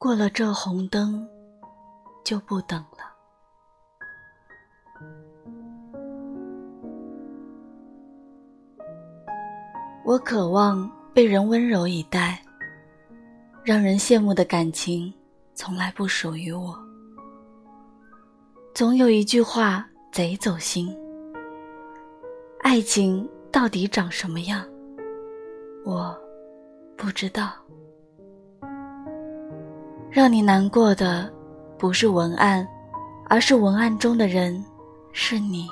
过了这红灯，就不等了。我渴望被人温柔以待，让人羡慕的感情从来不属于我。总有一句话贼走心：爱情到底长什么样？我不知道。让你难过的不是文案，而是文案中的人是你。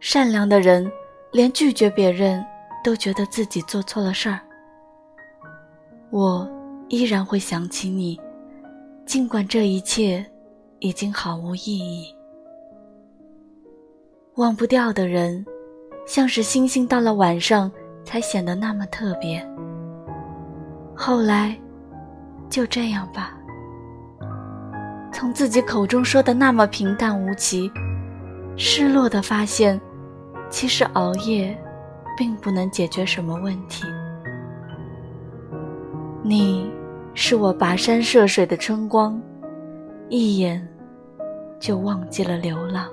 善良的人。连拒绝别人都觉得自己做错了事儿，我依然会想起你，尽管这一切已经毫无意义。忘不掉的人，像是星星到了晚上才显得那么特别。后来，就这样吧。从自己口中说的那么平淡无奇，失落的发现。其实熬夜，并不能解决什么问题。你，是我跋山涉水的春光，一眼，就忘记了流浪。